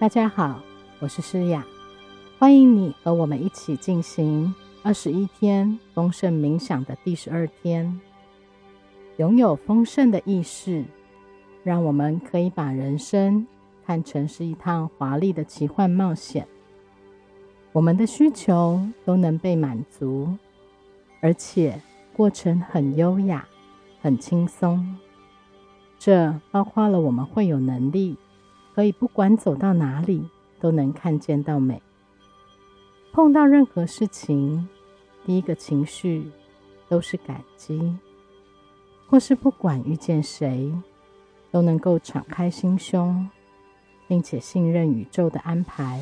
大家好，我是诗雅，欢迎你和我们一起进行二十一天丰盛冥想的第十二天。拥有丰盛的意识，让我们可以把人生看成是一趟华丽的奇幻冒险。我们的需求都能被满足，而且过程很优雅、很轻松。这包括了我们会有能力。可以不管走到哪里都能看见到美。碰到任何事情，第一个情绪都是感激，或是不管遇见谁，都能够敞开心胸，并且信任宇宙的安排。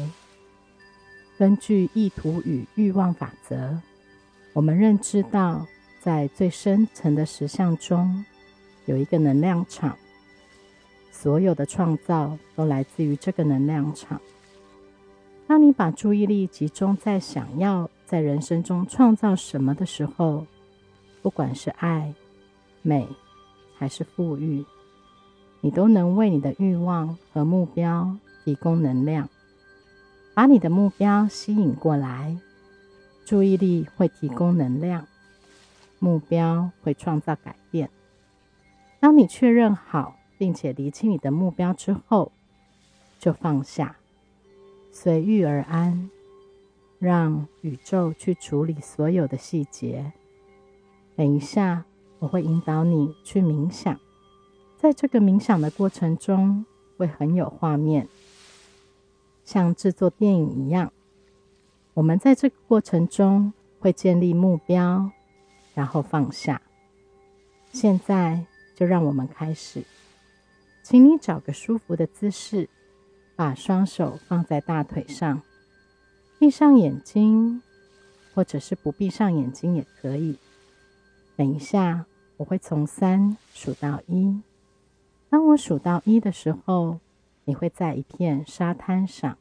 根据意图与欲望法则，我们认知到，在最深层的实相中，有一个能量场。所有的创造都来自于这个能量场。当你把注意力集中在想要在人生中创造什么的时候，不管是爱、美还是富裕，你都能为你的欲望和目标提供能量，把你的目标吸引过来。注意力会提供能量，目标会创造改变。当你确认好。并且厘清你的目标之后，就放下，随遇而安，让宇宙去处理所有的细节。等一下，我会引导你去冥想，在这个冥想的过程中，会很有画面，像制作电影一样。我们在这个过程中会建立目标，然后放下。现在就让我们开始。请你找个舒服的姿势，把双手放在大腿上，闭上眼睛，或者是不闭上眼睛也可以。等一下，我会从三数到一。当我数到一的时候，你会在一片沙滩上。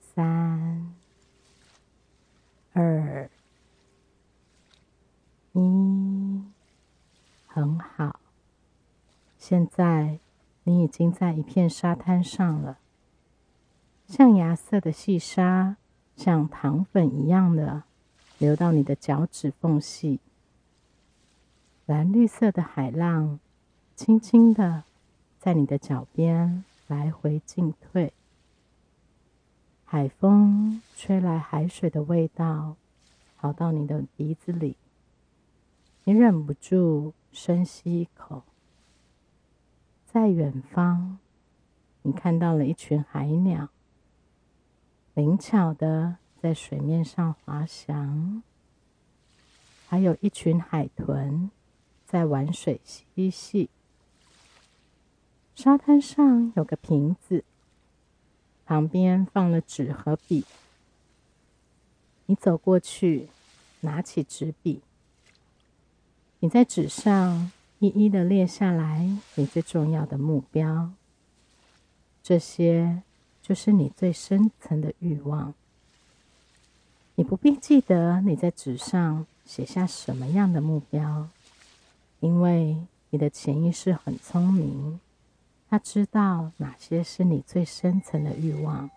三、二、一，很好。现在你已经在一片沙滩上了，象牙色的细沙像糖粉一样的流到你的脚趾缝隙，蓝绿色的海浪轻轻的在你的脚边来回进退，海风吹来海水的味道，跑到你的鼻子里，你忍不住深吸一口。在远方，你看到了一群海鸟，灵巧的在水面上滑翔，还有一群海豚在玩水嬉戏。沙滩上有个瓶子，旁边放了纸和笔。你走过去，拿起纸笔，你在纸上。一一的列下来，你最重要的目标。这些就是你最深层的欲望。你不必记得你在纸上写下什么样的目标，因为你的潜意识很聪明，他知道哪些是你最深层的欲望。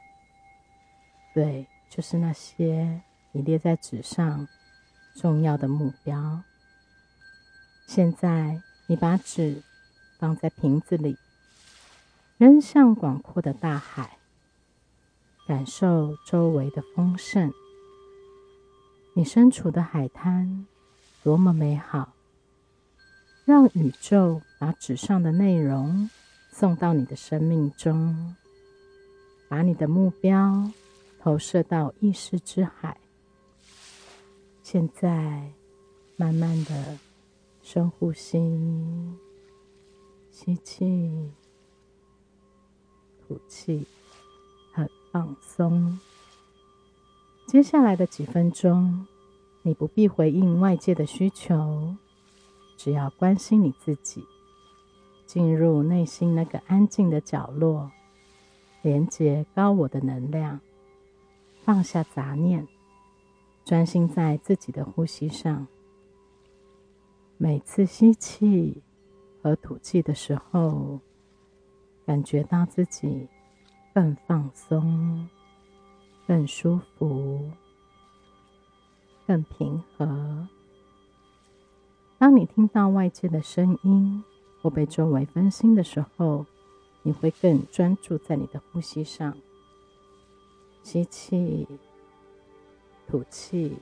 对，就是那些你列在纸上重要的目标。现在。你把纸放在瓶子里，扔向广阔的大海，感受周围的丰盛。你身处的海滩多么美好！让宇宙把纸上的内容送到你的生命中，把你的目标投射到意识之海。现在，慢慢的。深呼吸，吸气，吐气，很放松。接下来的几分钟，你不必回应外界的需求，只要关心你自己，进入内心那个安静的角落，连接高我的能量，放下杂念，专心在自己的呼吸上。每次吸气和吐气的时候，感觉到自己更放松、更舒服、更平和。当你听到外界的声音或被周围分心的时候，你会更专注在你的呼吸上。吸气，吐气，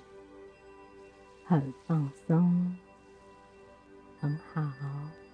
很放松，很好。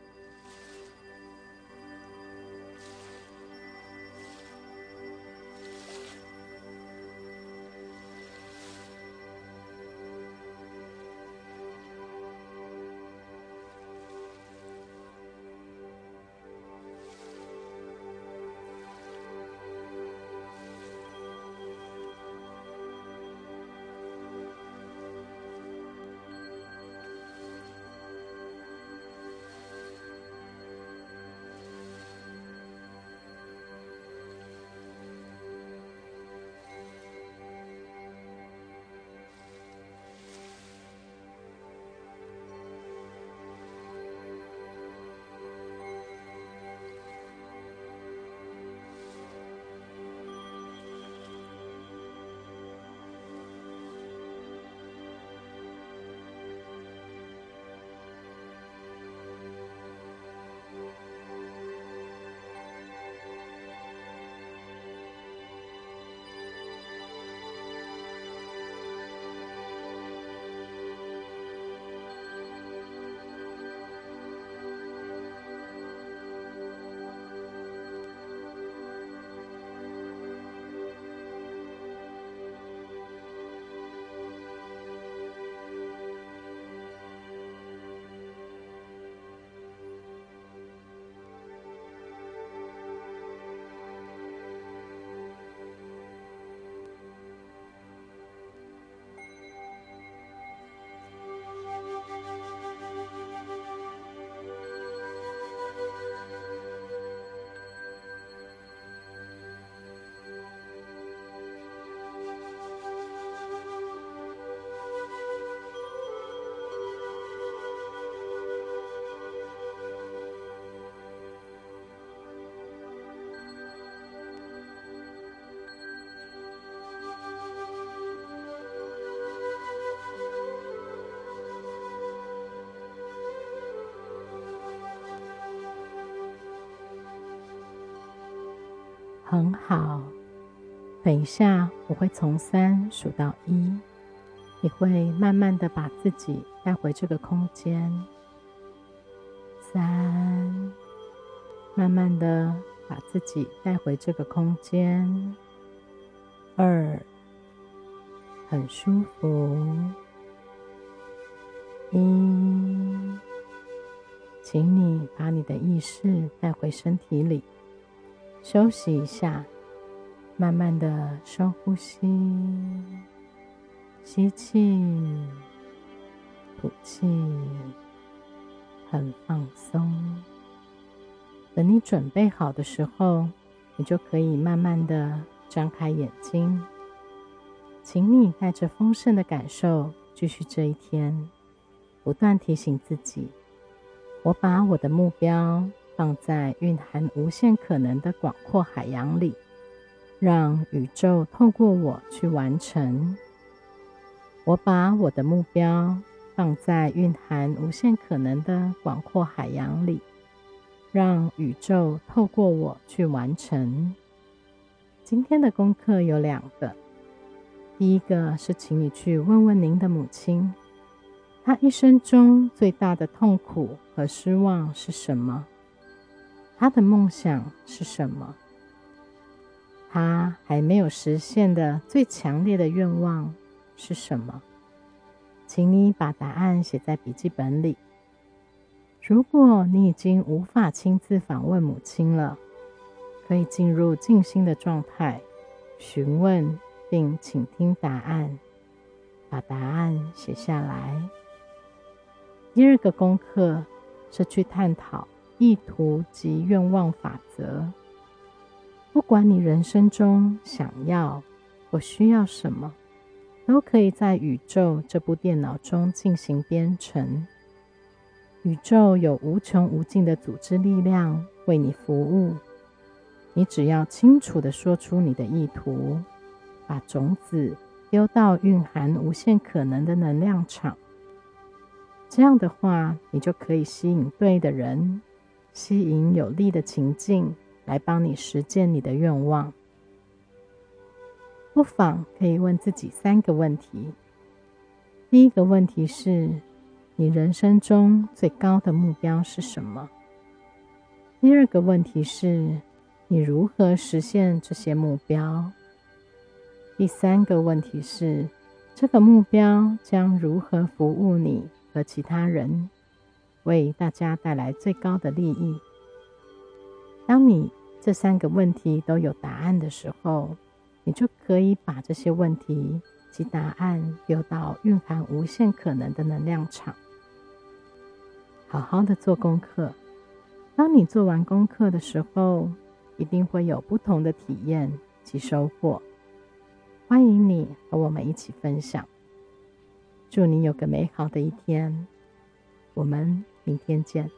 很好，等一下我会从三数到一，你会慢慢的把自己带回这个空间。三，慢慢的把自己带回这个空间。二，很舒服。一，请你把你的意识带回身体里。休息一下，慢慢的深呼吸，吸气，吐气，很放松。等你准备好的时候，你就可以慢慢的张开眼睛。请你带着丰盛的感受继续这一天，不断提醒自己：我把我的目标。放在蕴含无限可能的广阔海洋里，让宇宙透过我去完成。我把我的目标放在蕴含无限可能的广阔海洋里，让宇宙透过我去完成。今天的功课有两个，第一个是请你去问问您的母亲，她一生中最大的痛苦和失望是什么？他的梦想是什么？他还没有实现的最强烈的愿望是什么？请你把答案写在笔记本里。如果你已经无法亲自访问母亲了，可以进入静心的状态，询问并倾听答案，把答案写下来。第二个功课是去探讨。意图及愿望法则。不管你人生中想要或需要什么，都可以在宇宙这部电脑中进行编程。宇宙有无穷无尽的组织力量为你服务。你只要清楚的说出你的意图，把种子丢到蕴含无限可能的能量场。这样的话，你就可以吸引对的人，吸引有利的情境来帮你实践你的愿望。不妨可以问自己三个问题。第一个问题是：你人生中最高的目标是什么？第二个问题是：你如何实现这些目标？第三个问题是：这个目标将如何服务你和其他人，为大家带来最高的利益？当你这三个问题都有答案的时候，你就可以把这些问题及答案丢到蕴含无限可能的能量场，好好的做功课。当你做完功课的时候，一定会有不同的体验及收获。欢迎你和我们一起分享。祝你有个美好的一天，我们明天见。